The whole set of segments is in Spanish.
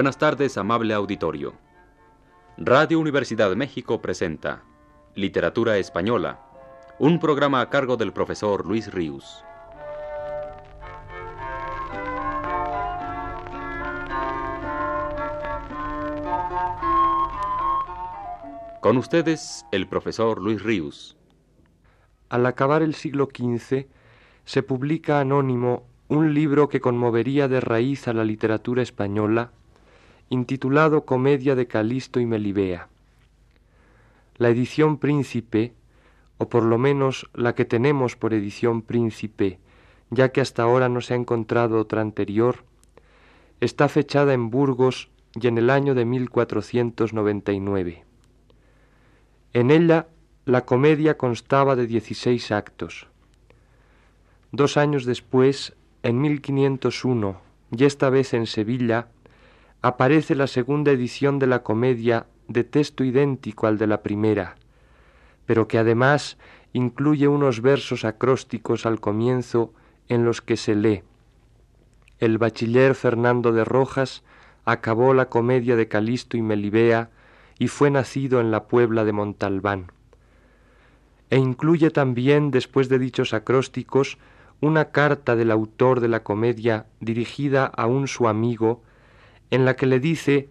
Buenas tardes, amable auditorio. Radio Universidad de México presenta Literatura Española, un programa a cargo del profesor Luis Ríos. Con ustedes, el profesor Luis Ríos. Al acabar el siglo XV, se publica anónimo un libro que conmovería de raíz a la literatura española, intitulado Comedia de Calisto y Melibea. La edición Príncipe, o por lo menos la que tenemos por edición Príncipe, ya que hasta ahora no se ha encontrado otra anterior, está fechada en Burgos y en el año de 1499. En ella la comedia constaba de dieciséis actos. Dos años después, en 1501, y esta vez en Sevilla, aparece la segunda edición de la comedia de texto idéntico al de la primera, pero que además incluye unos versos acrósticos al comienzo en los que se lee El bachiller Fernando de Rojas acabó la comedia de Calisto y Melibea y fue nacido en la Puebla de Montalbán. E incluye también, después de dichos acrósticos, una carta del autor de la comedia dirigida a un su amigo, en la que le dice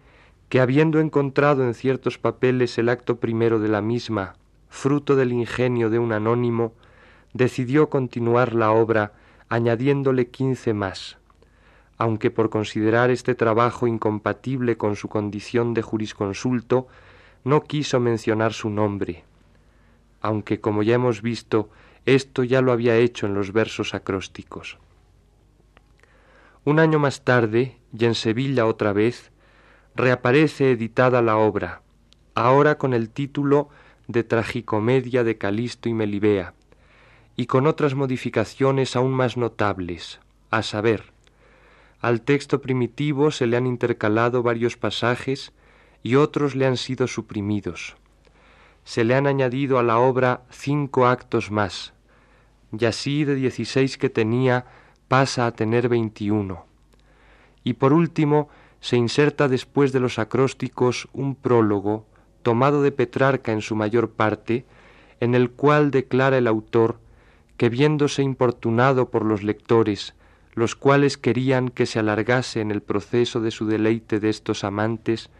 que habiendo encontrado en ciertos papeles el acto primero de la misma, fruto del ingenio de un anónimo, decidió continuar la obra añadiéndole quince más aunque por considerar este trabajo incompatible con su condición de jurisconsulto, no quiso mencionar su nombre, aunque, como ya hemos visto, esto ya lo había hecho en los versos acrósticos. Un año más tarde, y en Sevilla otra vez, reaparece editada la obra, ahora con el título de Tragicomedia de Calisto y Melibea, y con otras modificaciones aún más notables, a saber, al texto primitivo se le han intercalado varios pasajes y otros le han sido suprimidos. Se le han añadido a la obra cinco actos más, y así de dieciséis que tenía pasa a tener veintiuno. Y por último se inserta después de los acrósticos un prólogo, tomado de Petrarca en su mayor parte, en el cual declara el autor que viéndose importunado por los lectores los cuales querían que se alargase en el proceso de su deleite de estos amantes,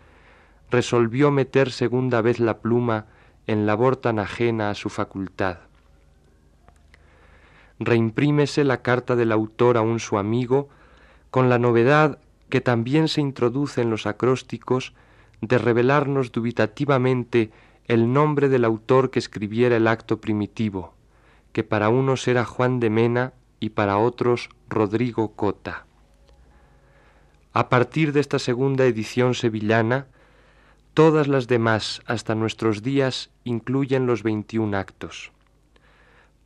resolvió meter segunda vez la pluma en labor tan ajena a su facultad. Reimprímese la carta del autor a un su amigo, con la novedad que también se introduce en los acrósticos de revelarnos dubitativamente el nombre del autor que escribiera el acto primitivo, que para unos era Juan de Mena y para otros Rodrigo Cota. A partir de esta segunda edición sevillana, todas las demás hasta nuestros días incluyen los veintiún actos.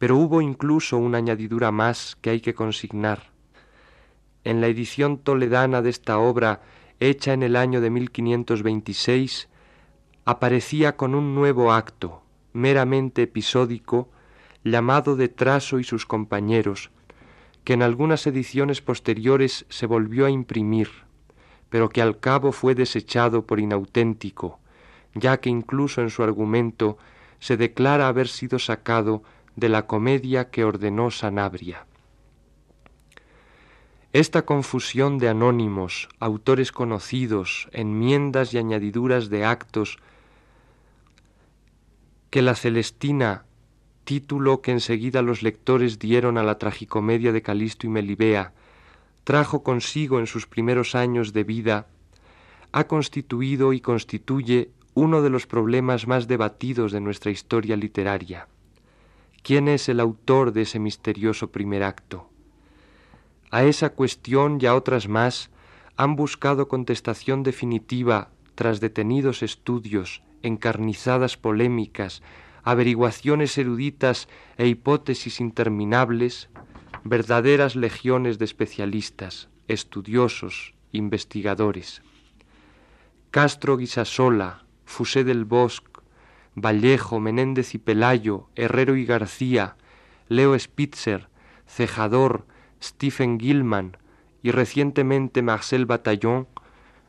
Pero hubo incluso una añadidura más que hay que consignar. En la edición toledana de esta obra, hecha en el año de 1526, aparecía con un nuevo acto, meramente episódico, llamado de Traso y sus compañeros, que en algunas ediciones posteriores se volvió a imprimir, pero que al cabo fue desechado por inauténtico, ya que incluso en su argumento se declara haber sido sacado de la comedia que ordenó Sanabria. Esta confusión de anónimos, autores conocidos, enmiendas y añadiduras de actos que la Celestina título que enseguida los lectores dieron a la tragicomedia de Calisto y Melibea, trajo consigo en sus primeros años de vida, ha constituido y constituye uno de los problemas más debatidos de nuestra historia literaria. ¿Quién es el autor de ese misterioso primer acto? A esa cuestión y a otras más han buscado contestación definitiva tras detenidos estudios, encarnizadas polémicas, averiguaciones eruditas e hipótesis interminables, verdaderas legiones de especialistas, estudiosos, investigadores. Castro Guisasola, Fusé del Bosque, Vallejo, Menéndez y Pelayo, Herrero y García, Leo Spitzer, Cejador, Stephen Gilman y recientemente Marcel Bataillon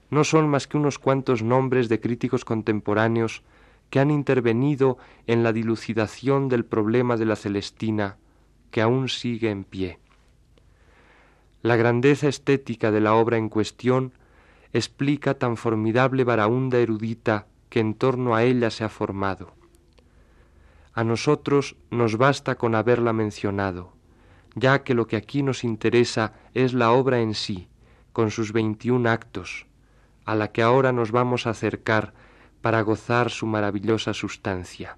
no son más que unos cuantos nombres de críticos contemporáneos que han intervenido en la dilucidación del problema de la Celestina, que aún sigue en pie. La grandeza estética de la obra en cuestión explica tan formidable baraúnda erudita que en torno a ella se ha formado. A nosotros nos basta con haberla mencionado, ya que lo que aquí nos interesa es la obra en sí, con sus veintiún actos, a la que ahora nos vamos a acercar para gozar su maravillosa sustancia.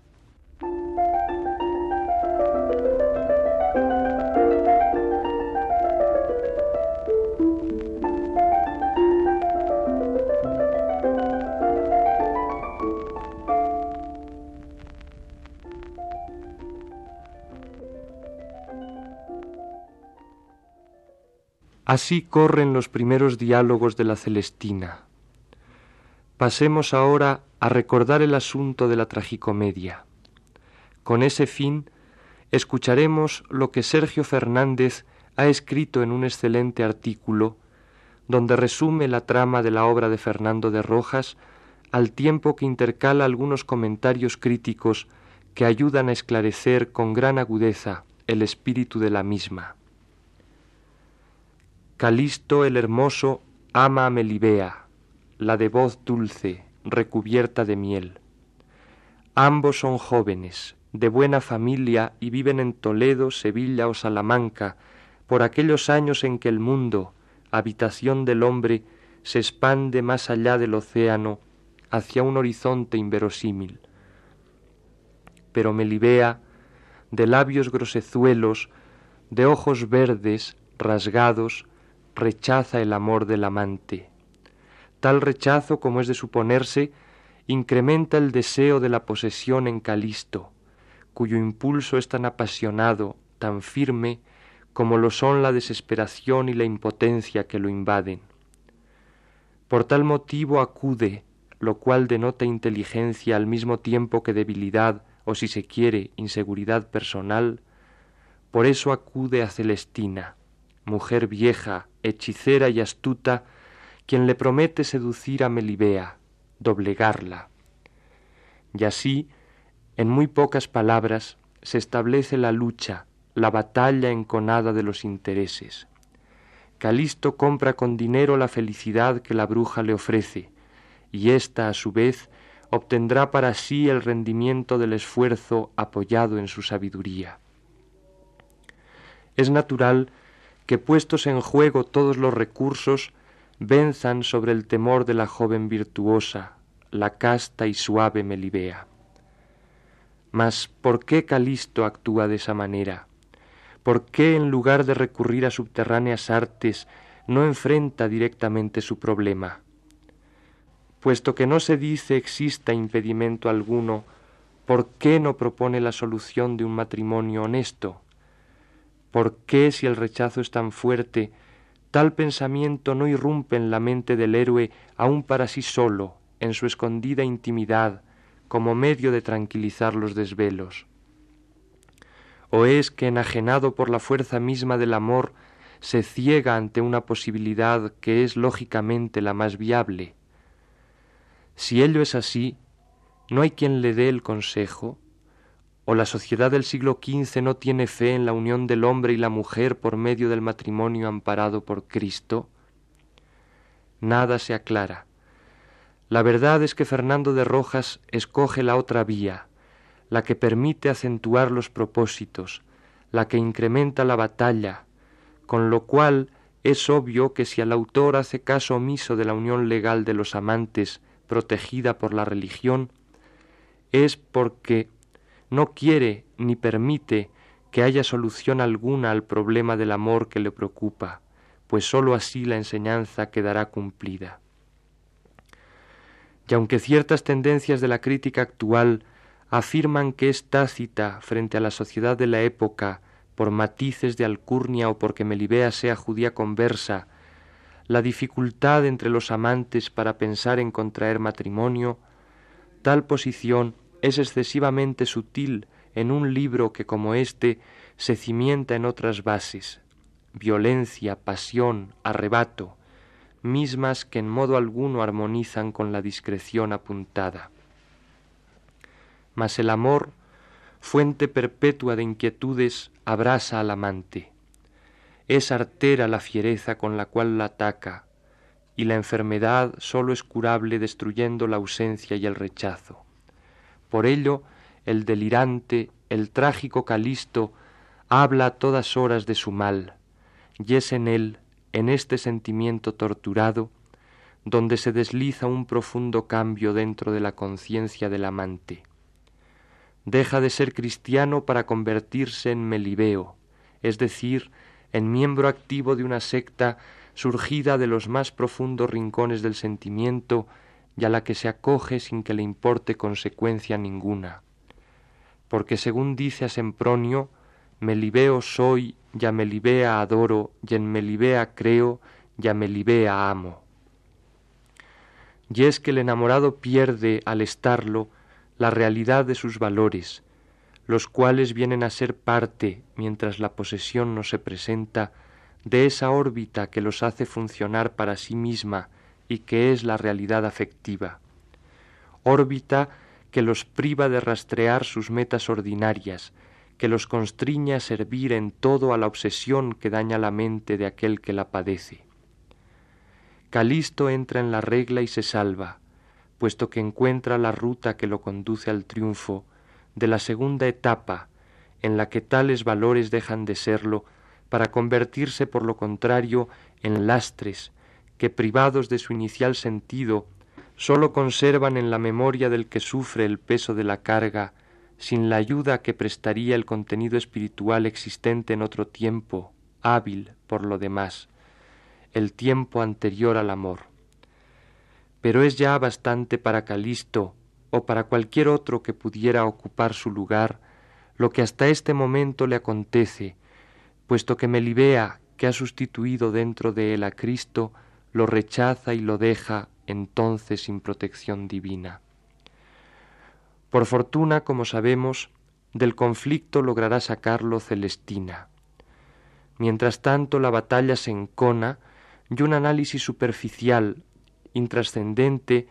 Así corren los primeros diálogos de la Celestina. Pasemos ahora a recordar el asunto de la tragicomedia. Con ese fin, escucharemos lo que Sergio Fernández ha escrito en un excelente artículo donde resume la trama de la obra de Fernando de Rojas al tiempo que intercala algunos comentarios críticos que ayudan a esclarecer con gran agudeza el espíritu de la misma. Calisto el hermoso ama a Melibea, la de voz dulce, recubierta de miel. Ambos son jóvenes, de buena familia y viven en Toledo, Sevilla o Salamanca, por aquellos años en que el mundo, habitación del hombre, se expande más allá del océano hacia un horizonte inverosímil. Pero Melibea, de labios grosezuelos, de ojos verdes, rasgados, rechaza el amor del amante. Tal rechazo, como es de suponerse, incrementa el deseo de la posesión en Calisto, cuyo impulso es tan apasionado, tan firme, como lo son la desesperación y la impotencia que lo invaden. Por tal motivo acude, lo cual denota inteligencia al mismo tiempo que debilidad o si se quiere inseguridad personal, por eso acude a Celestina, mujer vieja, hechicera y astuta, quien le promete seducir a Melibea, doblegarla. Y así, en muy pocas palabras, se establece la lucha, la batalla enconada de los intereses. Calisto compra con dinero la felicidad que la bruja le ofrece, y ésta, a su vez, obtendrá para sí el rendimiento del esfuerzo apoyado en su sabiduría. Es natural que puestos en juego todos los recursos, venzan sobre el temor de la joven virtuosa, la casta y suave Melibea. Mas, ¿por qué Calisto actúa de esa manera? ¿Por qué, en lugar de recurrir a subterráneas artes, no enfrenta directamente su problema? Puesto que no se dice exista impedimento alguno, ¿por qué no propone la solución de un matrimonio honesto? ¿Por qué, si el rechazo es tan fuerte, tal pensamiento no irrumpe en la mente del héroe aun para sí solo, en su escondida intimidad, como medio de tranquilizar los desvelos? ¿O es que, enajenado por la fuerza misma del amor, se ciega ante una posibilidad que es lógicamente la más viable? Si ello es así, ¿no hay quien le dé el consejo? O la sociedad del siglo XV no tiene fe en la unión del hombre y la mujer por medio del matrimonio amparado por Cristo? Nada se aclara. La verdad es que Fernando de Rojas escoge la otra vía, la que permite acentuar los propósitos, la que incrementa la batalla, con lo cual es obvio que si el autor hace caso omiso de la unión legal de los amantes protegida por la religión, es porque no quiere ni permite que haya solución alguna al problema del amor que le preocupa, pues sólo así la enseñanza quedará cumplida. Y aunque ciertas tendencias de la crítica actual afirman que es tácita frente a la sociedad de la época por matices de alcurnia o porque Melibea sea judía conversa, la dificultad entre los amantes para pensar en contraer matrimonio, tal posición es excesivamente sutil en un libro que como éste se cimienta en otras bases, violencia, pasión, arrebato, mismas que en modo alguno armonizan con la discreción apuntada. Mas el amor, fuente perpetua de inquietudes, abrasa al amante. Es artera la fiereza con la cual la ataca, y la enfermedad sólo es curable destruyendo la ausencia y el rechazo. Por ello, el delirante, el trágico Calisto, habla a todas horas de su mal, y es en él, en este sentimiento torturado, donde se desliza un profundo cambio dentro de la conciencia del amante. Deja de ser cristiano para convertirse en melibeo, es decir, en miembro activo de una secta surgida de los más profundos rincones del sentimiento y a la que se acoge sin que le importe consecuencia ninguna. Porque según dice a Sempronio, Melibeo soy, ya Melibea adoro, y en Melibea creo, ya Melibea amo. Y es que el enamorado pierde, al estarlo, la realidad de sus valores, los cuales vienen a ser parte, mientras la posesión no se presenta, de esa órbita que los hace funcionar para sí misma y que es la realidad afectiva. Órbita que los priva de rastrear sus metas ordinarias, que los constriñe a servir en todo a la obsesión que daña la mente de aquel que la padece. Calisto entra en la regla y se salva, puesto que encuentra la ruta que lo conduce al triunfo de la segunda etapa, en la que tales valores dejan de serlo para convertirse por lo contrario en lastres que privados de su inicial sentido sólo conservan en la memoria del que sufre el peso de la carga sin la ayuda que prestaría el contenido espiritual existente en otro tiempo, hábil por lo demás, el tiempo anterior al amor. Pero es ya bastante para Calisto o para cualquier otro que pudiera ocupar su lugar lo que hasta este momento le acontece, puesto que Melibea, que ha sustituido dentro de él a Cristo, lo rechaza y lo deja entonces sin protección divina. Por fortuna, como sabemos, del conflicto logrará sacarlo Celestina. Mientras tanto, la batalla se encona y un análisis superficial, intrascendente,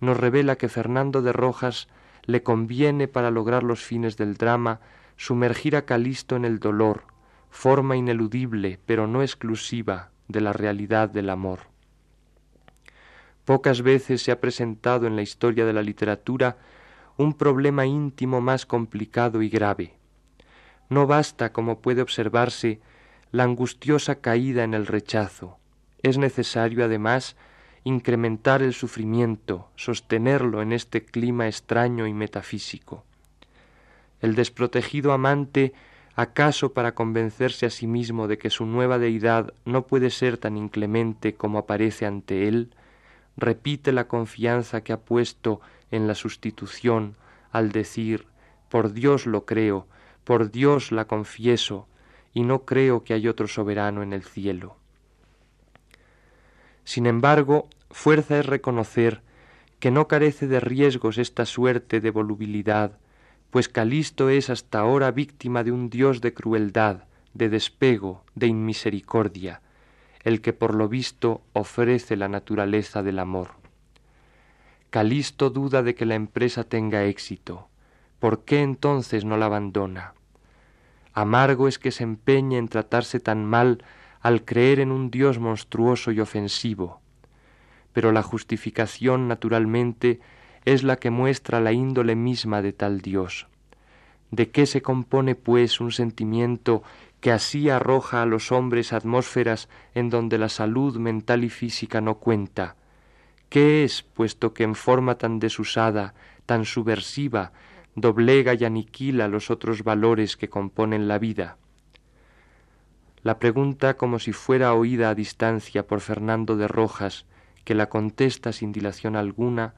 nos revela que Fernando de Rojas le conviene para lograr los fines del drama sumergir a Calisto en el dolor, forma ineludible, pero no exclusiva, de la realidad del amor. Pocas veces se ha presentado en la historia de la literatura un problema íntimo más complicado y grave. No basta, como puede observarse, la angustiosa caída en el rechazo. Es necesario, además, incrementar el sufrimiento, sostenerlo en este clima extraño y metafísico. El desprotegido amante, acaso para convencerse a sí mismo de que su nueva deidad no puede ser tan inclemente como aparece ante él, repite la confianza que ha puesto en la sustitución al decir por Dios lo creo, por Dios la confieso, y no creo que hay otro soberano en el cielo. Sin embargo, fuerza es reconocer que no carece de riesgos esta suerte de volubilidad, pues Calisto es hasta ahora víctima de un Dios de crueldad, de despego, de inmisericordia, el que por lo visto ofrece la naturaleza del amor. Calisto duda de que la empresa tenga éxito. ¿Por qué entonces no la abandona? Amargo es que se empeñe en tratarse tan mal al creer en un Dios monstruoso y ofensivo. Pero la justificación, naturalmente, es la que muestra la índole misma de tal Dios. ¿De qué se compone, pues, un sentimiento que así arroja a los hombres atmósferas en donde la salud mental y física no cuenta, ¿Qué es, puesto que en forma tan desusada, tan subversiva, doblega y aniquila los otros valores que componen la vida? La pregunta, como si fuera oída a distancia por Fernando de Rojas, que la contesta sin dilación alguna,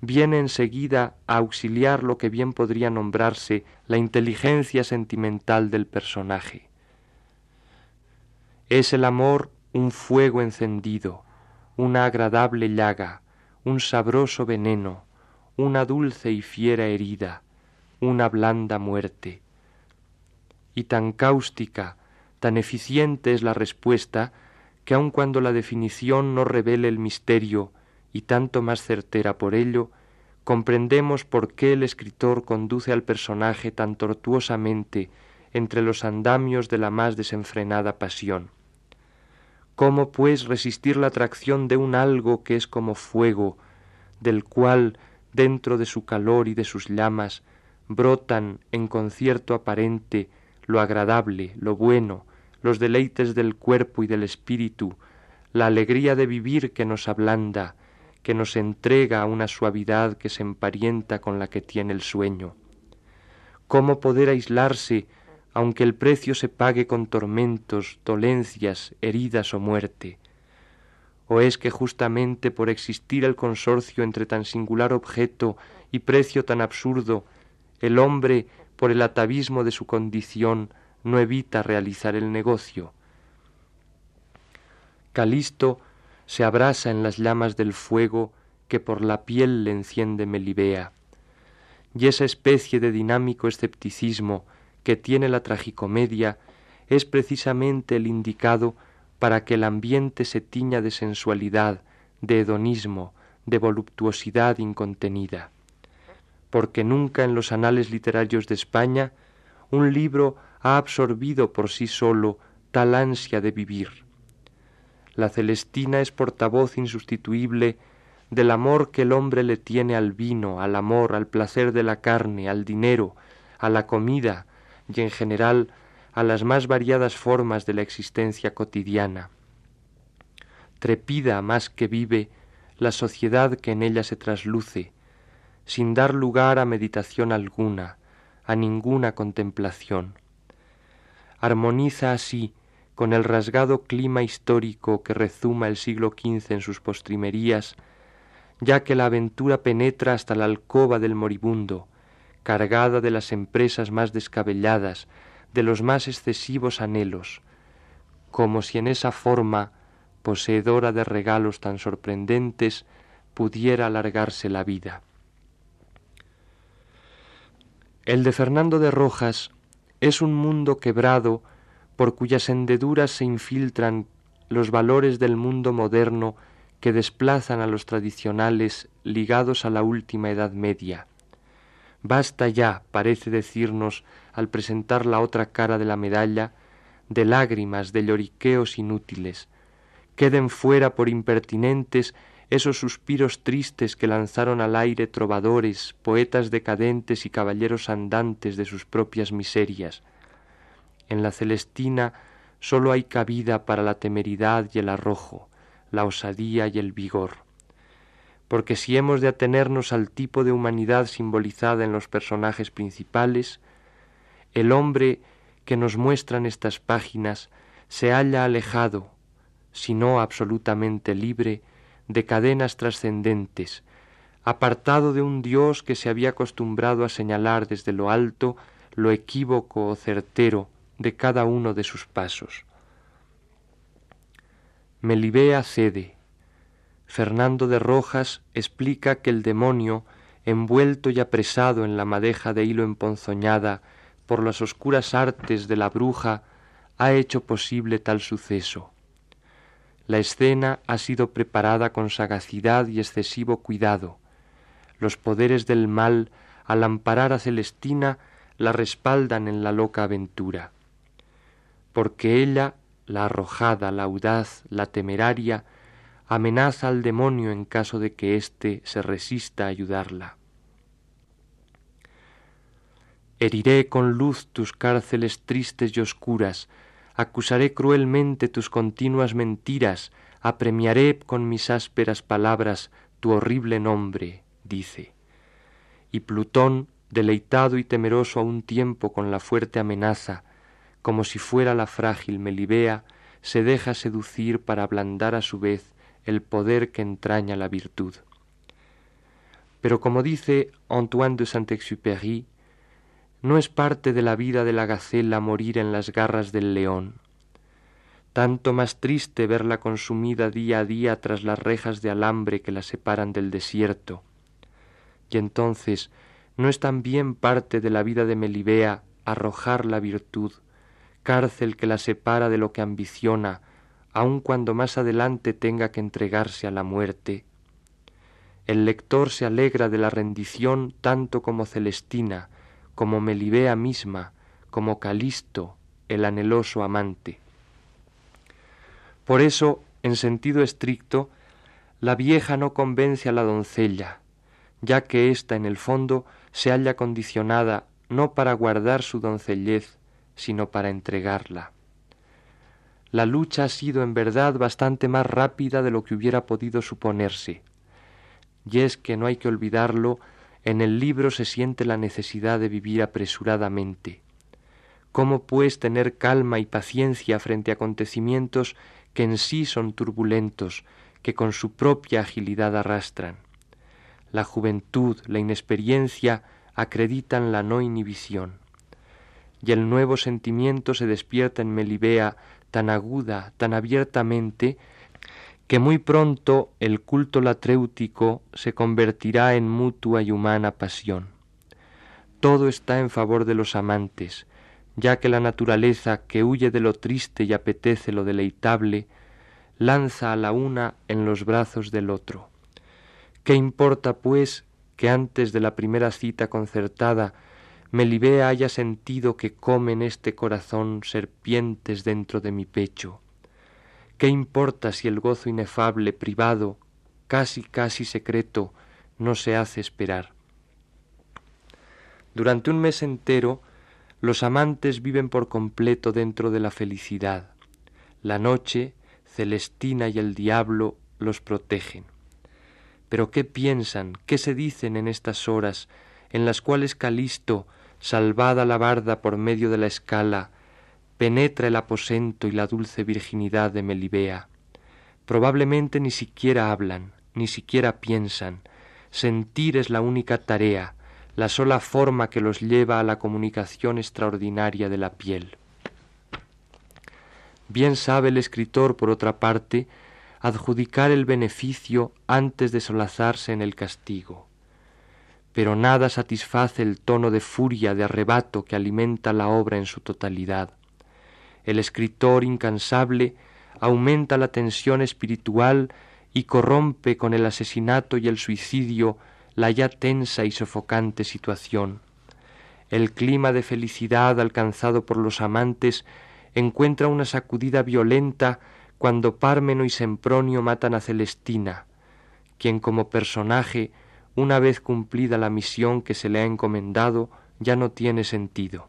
viene enseguida a auxiliar lo que bien podría nombrarse la inteligencia sentimental del personaje. Es el amor un fuego encendido, una agradable llaga, un sabroso veneno, una dulce y fiera herida, una blanda muerte. Y tan cáustica, tan eficiente es la respuesta, que aun cuando la definición no revele el misterio, y tanto más certera por ello, comprendemos por qué el escritor conduce al personaje tan tortuosamente entre los andamios de la más desenfrenada pasión. ¿Cómo, pues, resistir la atracción de un algo que es como fuego, del cual, dentro de su calor y de sus llamas, brotan en concierto aparente lo agradable, lo bueno, los deleites del cuerpo y del espíritu, la alegría de vivir que nos ablanda, que nos entrega una suavidad que se emparienta con la que tiene el sueño. ¿Cómo poder aislarse aunque el precio se pague con tormentos, dolencias, heridas o muerte? ¿O es que justamente por existir el consorcio entre tan singular objeto y precio tan absurdo, el hombre, por el atavismo de su condición, no evita realizar el negocio? Calisto se abrasa en las llamas del fuego que por la piel le enciende Melibea. Y esa especie de dinámico escepticismo que tiene la tragicomedia es precisamente el indicado para que el ambiente se tiña de sensualidad, de hedonismo, de voluptuosidad incontenida. Porque nunca en los anales literarios de España un libro ha absorbido por sí solo tal ansia de vivir. La Celestina es portavoz insustituible del amor que el hombre le tiene al vino, al amor, al placer de la carne, al dinero, a la comida y en general a las más variadas formas de la existencia cotidiana. Trepida más que vive la sociedad que en ella se trasluce, sin dar lugar a meditación alguna, a ninguna contemplación. Armoniza así con el rasgado clima histórico que rezuma el siglo XV en sus postrimerías, ya que la aventura penetra hasta la alcoba del moribundo, cargada de las empresas más descabelladas, de los más excesivos anhelos, como si en esa forma, poseedora de regalos tan sorprendentes, pudiera alargarse la vida. El de Fernando de Rojas es un mundo quebrado por cuyas hendeduras se infiltran los valores del mundo moderno que desplazan a los tradicionales ligados a la última Edad Media. Basta ya, parece decirnos, al presentar la otra cara de la medalla, de lágrimas, de lloriqueos inútiles. Queden fuera por impertinentes esos suspiros tristes que lanzaron al aire trovadores, poetas decadentes y caballeros andantes de sus propias miserias, en la Celestina sólo hay cabida para la temeridad y el arrojo, la osadía y el vigor. Porque si hemos de atenernos al tipo de humanidad simbolizada en los personajes principales, el hombre que nos muestran estas páginas se halla alejado, si no absolutamente libre, de cadenas trascendentes, apartado de un Dios que se había acostumbrado a señalar desde lo alto lo equívoco o certero de cada uno de sus pasos. Melibea cede. Fernando de Rojas explica que el demonio, envuelto y apresado en la madeja de hilo emponzoñada por las oscuras artes de la bruja, ha hecho posible tal suceso. La escena ha sido preparada con sagacidad y excesivo cuidado. Los poderes del mal, al amparar a Celestina, la respaldan en la loca aventura porque ella, la arrojada, la audaz, la temeraria, amenaza al demonio en caso de que éste se resista a ayudarla. Heriré con luz tus cárceles tristes y oscuras, acusaré cruelmente tus continuas mentiras, apremiaré con mis ásperas palabras tu horrible nombre, dice. Y Plutón, deleitado y temeroso a un tiempo con la fuerte amenaza, como si fuera la frágil Melibea, se deja seducir para ablandar a su vez el poder que entraña la virtud. Pero como dice Antoine de Saint-Exupéry, no es parte de la vida de la gacela morir en las garras del león. Tanto más triste verla consumida día a día tras las rejas de alambre que la separan del desierto. Y entonces, ¿no es también parte de la vida de Melibea arrojar la virtud cárcel que la separa de lo que ambiciona, aun cuando más adelante tenga que entregarse a la muerte. El lector se alegra de la rendición tanto como Celestina, como Melibea misma, como Calisto, el anheloso amante. Por eso, en sentido estricto, la vieja no convence a la doncella, ya que ésta en el fondo se halla condicionada no para guardar su doncellez, sino para entregarla. La lucha ha sido en verdad bastante más rápida de lo que hubiera podido suponerse. Y es que no hay que olvidarlo, en el libro se siente la necesidad de vivir apresuradamente. ¿Cómo pues tener calma y paciencia frente a acontecimientos que en sí son turbulentos, que con su propia agilidad arrastran? La juventud, la inexperiencia acreditan la no inhibición. Y el nuevo sentimiento se despierta en Melibea tan aguda, tan abiertamente, que muy pronto el culto latréutico se convertirá en mutua y humana pasión. Todo está en favor de los amantes, ya que la naturaleza que huye de lo triste y apetece lo deleitable, lanza a la una en los brazos del otro. ¿Qué importa, pues, que antes de la primera cita concertada Melibea haya sentido que comen este corazón serpientes dentro de mi pecho. ¿Qué importa si el gozo inefable, privado, casi casi secreto, no se hace esperar? Durante un mes entero, los amantes viven por completo dentro de la felicidad. La noche, Celestina y el diablo los protegen. Pero ¿qué piensan, qué se dicen en estas horas en las cuales Calisto salvada la barda por medio de la escala, penetra el aposento y la dulce virginidad de Melibea. Probablemente ni siquiera hablan, ni siquiera piensan. Sentir es la única tarea, la sola forma que los lleva a la comunicación extraordinaria de la piel. Bien sabe el escritor, por otra parte, adjudicar el beneficio antes de solazarse en el castigo pero nada satisface el tono de furia, de arrebato que alimenta la obra en su totalidad. El escritor incansable aumenta la tensión espiritual y corrompe con el asesinato y el suicidio la ya tensa y sofocante situación. El clima de felicidad alcanzado por los amantes encuentra una sacudida violenta cuando Pármeno y Sempronio matan a Celestina, quien como personaje una vez cumplida la misión que se le ha encomendado, ya no tiene sentido.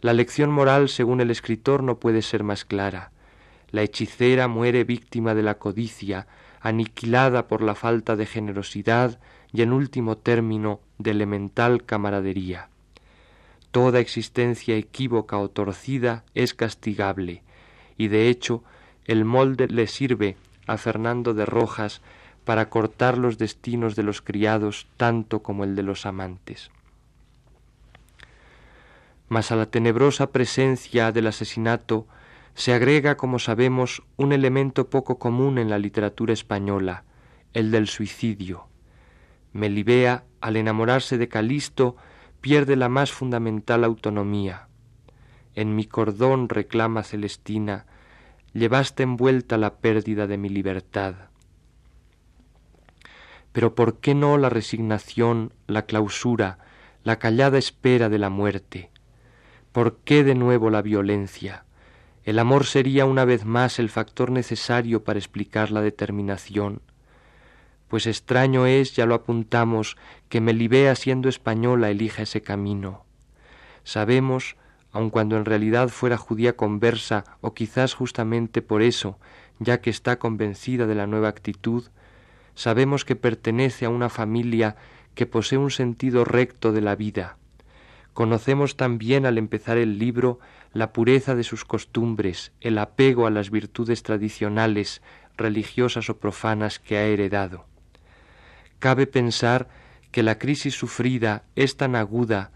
La lección moral, según el escritor, no puede ser más clara. La hechicera muere víctima de la codicia, aniquilada por la falta de generosidad y, en último término, de elemental camaradería. Toda existencia equívoca o torcida es castigable, y de hecho el molde le sirve a Fernando de Rojas para cortar los destinos de los criados tanto como el de los amantes. Mas a la tenebrosa presencia del asesinato se agrega, como sabemos, un elemento poco común en la literatura española, el del suicidio. Melibea, al enamorarse de Calisto, pierde la más fundamental autonomía. En mi cordón, reclama Celestina, llevaste envuelta la pérdida de mi libertad. Pero ¿por qué no la resignación, la clausura, la callada espera de la muerte? ¿Por qué de nuevo la violencia? El amor sería una vez más el factor necesario para explicar la determinación. Pues extraño es, ya lo apuntamos, que Melibea siendo española elija ese camino. Sabemos, aun cuando en realidad fuera judía conversa, o quizás justamente por eso, ya que está convencida de la nueva actitud, sabemos que pertenece a una familia que posee un sentido recto de la vida. Conocemos también al empezar el libro la pureza de sus costumbres, el apego a las virtudes tradicionales, religiosas o profanas que ha heredado. Cabe pensar que la crisis sufrida es tan aguda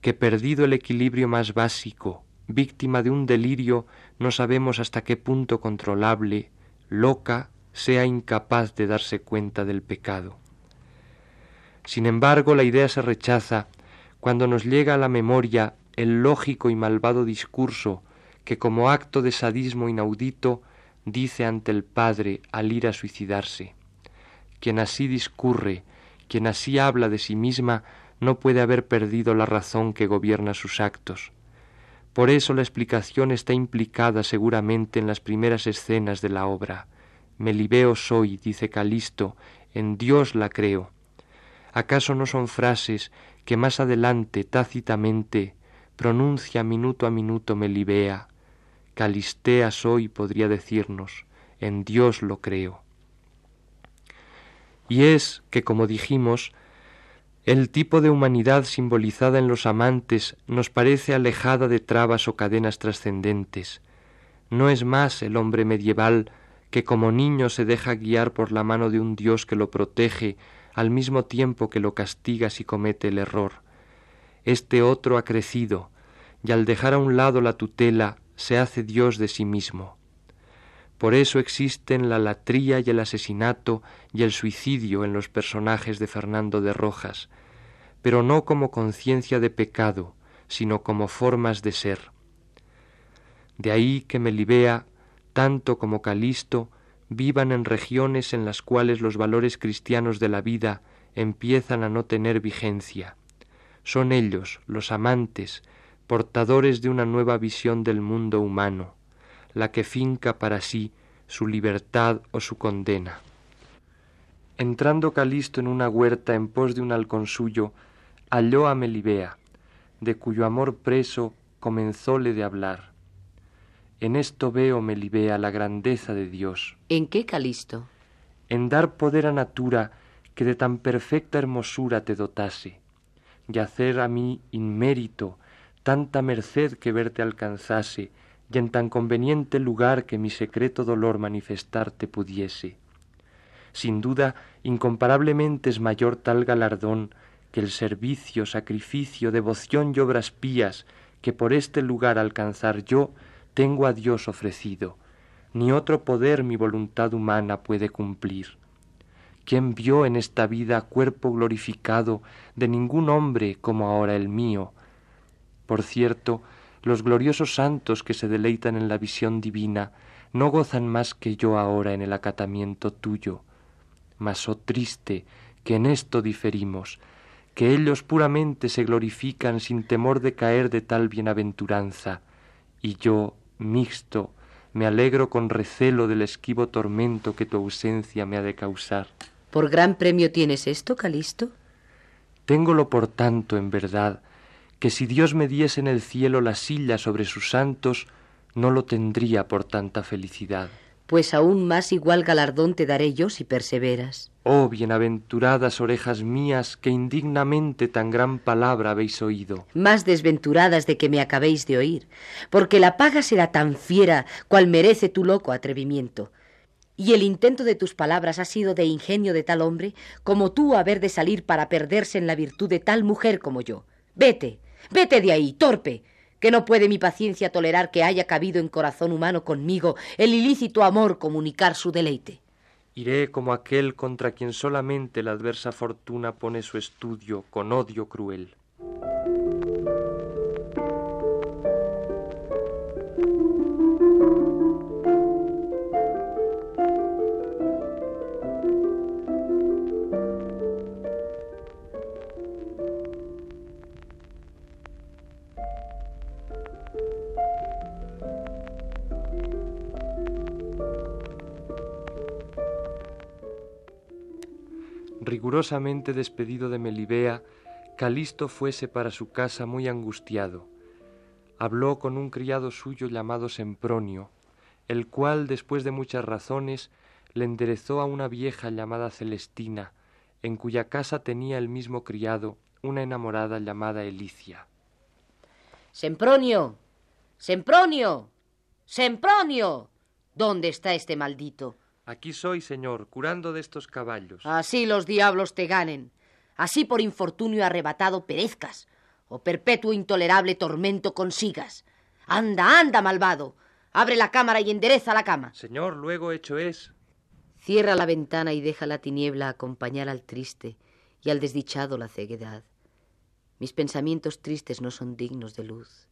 que perdido el equilibrio más básico, víctima de un delirio no sabemos hasta qué punto controlable, loca, sea incapaz de darse cuenta del pecado. Sin embargo, la idea se rechaza cuando nos llega a la memoria el lógico y malvado discurso que como acto de sadismo inaudito dice ante el Padre al ir a suicidarse. Quien así discurre, quien así habla de sí misma, no puede haber perdido la razón que gobierna sus actos. Por eso la explicación está implicada seguramente en las primeras escenas de la obra. Melibeo soy, dice Calisto, en Dios la creo. ¿Acaso no son frases que más adelante, tácitamente, pronuncia minuto a minuto Melibea? Calistea soy, podría decirnos, en Dios lo creo. Y es que, como dijimos, el tipo de humanidad simbolizada en los amantes nos parece alejada de trabas o cadenas trascendentes. No es más el hombre medieval que como niño se deja guiar por la mano de un Dios que lo protege al mismo tiempo que lo castiga si comete el error. Este otro ha crecido, y al dejar a un lado la tutela se hace Dios de sí mismo. Por eso existen la latría y el asesinato y el suicidio en los personajes de Fernando de Rojas, pero no como conciencia de pecado, sino como formas de ser. De ahí que Melibea, tanto como Calisto, vivan en regiones en las cuales los valores cristianos de la vida empiezan a no tener vigencia. Son ellos, los amantes, portadores de una nueva visión del mundo humano, la que finca para sí su libertad o su condena. Entrando Calisto en una huerta en pos de un halcón suyo, halló a Melibea, de cuyo amor preso comenzóle de hablar. En esto veo, Melibea, la grandeza de Dios. ¿En qué, Calisto? En dar poder a natura que de tan perfecta hermosura te dotase, y hacer a mí inmérito tanta merced que verte alcanzase, y en tan conveniente lugar que mi secreto dolor manifestarte pudiese. Sin duda, incomparablemente es mayor tal galardón que el servicio, sacrificio, devoción y obras pías que por este lugar alcanzar yo tengo a Dios ofrecido, ni otro poder mi voluntad humana puede cumplir. ¿Quién vio en esta vida cuerpo glorificado de ningún hombre como ahora el mío? Por cierto, los gloriosos santos que se deleitan en la visión divina no gozan más que yo ahora en el acatamiento tuyo. Mas, oh triste, que en esto diferimos, que ellos puramente se glorifican sin temor de caer de tal bienaventuranza, y yo, mixto, me alegro con recelo del esquivo tormento que tu ausencia me ha de causar. ¿Por gran premio tienes esto, Calisto? Téngolo por tanto, en verdad, que si Dios me diese en el cielo la silla sobre sus santos, no lo tendría por tanta felicidad pues aún más igual galardón te daré yo si perseveras. Oh bienaventuradas orejas mías, que indignamente tan gran palabra habéis oído. Más desventuradas de que me acabéis de oír, porque la paga será tan fiera cual merece tu loco atrevimiento. Y el intento de tus palabras ha sido de ingenio de tal hombre como tú haber de salir para perderse en la virtud de tal mujer como yo. Vete, vete de ahí, torpe, que no puede mi paciencia tolerar que haya cabido en corazón humano conmigo el ilícito amor comunicar su deleite. Iré como aquel contra quien solamente la adversa fortuna pone su estudio con odio cruel. Rigurosamente despedido de Melibea, Calisto fuese para su casa muy angustiado. Habló con un criado suyo llamado Sempronio, el cual, después de muchas razones, le enderezó a una vieja llamada Celestina, en cuya casa tenía el mismo criado una enamorada llamada Elicia. Sempronio, Sempronio, Sempronio, ¿dónde está este maldito? Aquí soy, señor, curando de estos caballos. Así los diablos te ganen. Así por infortunio arrebatado perezcas, o perpetuo intolerable tormento consigas. Anda, anda, malvado. Abre la cámara y endereza la cama. Señor, luego hecho es. Cierra la ventana y deja la tiniebla acompañar al triste y al desdichado la ceguedad. Mis pensamientos tristes no son dignos de luz.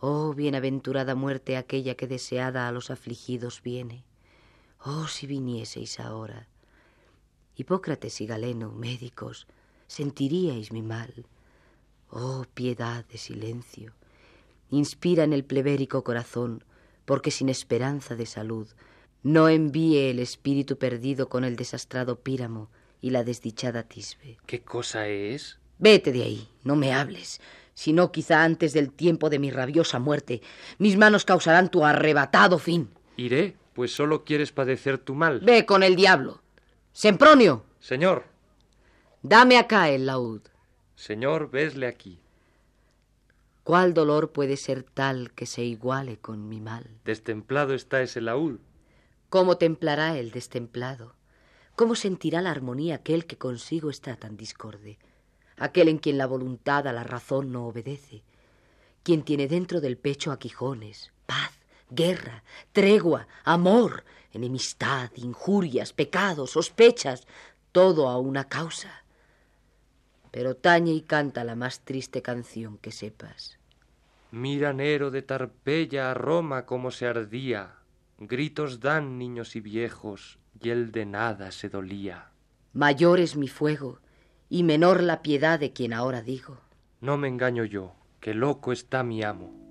Oh, bienaventurada muerte aquella que deseada a los afligidos viene. Oh, si vinieseis ahora. Hipócrates y Galeno, médicos, sentiríais mi mal. Oh, piedad de silencio. Inspira en el plebérico corazón, porque sin esperanza de salud no envíe el espíritu perdido con el desastrado Píramo y la desdichada Tisbe. ¿Qué cosa es? Vete de ahí, no me hables, si no quizá antes del tiempo de mi rabiosa muerte, mis manos causarán tu arrebatado fin. Iré, pues solo quieres padecer tu mal. Ve con el diablo. Sempronio. Señor. Dame acá el laúd. Señor, vesle aquí. ¿Cuál dolor puede ser tal que se iguale con mi mal? Destemplado está ese laúd. ¿Cómo templará el destemplado? ¿Cómo sentirá la armonía aquel que consigo está tan discorde? aquel en quien la voluntad a la razón no obedece, quien tiene dentro del pecho aquijones, paz, guerra, tregua, amor, enemistad, injurias, pecados, sospechas, todo a una causa. Pero tañe y canta la más triste canción que sepas. Mira Nero de Tarpeya a Roma como se ardía, gritos dan niños y viejos, y él de nada se dolía. Mayor es mi fuego, y menor la piedad de quien ahora digo. No me engaño yo, que loco está mi amo.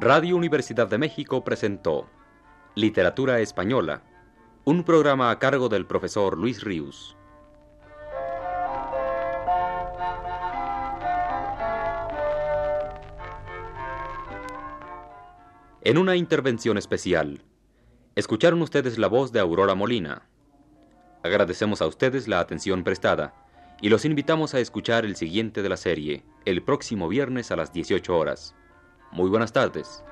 Radio Universidad de México presentó Literatura Española, un programa a cargo del profesor Luis Ríos. En una intervención especial, escucharon ustedes la voz de Aurora Molina. Agradecemos a ustedes la atención prestada y los invitamos a escuchar el siguiente de la serie, el próximo viernes a las 18 horas. Muy buenas tardes.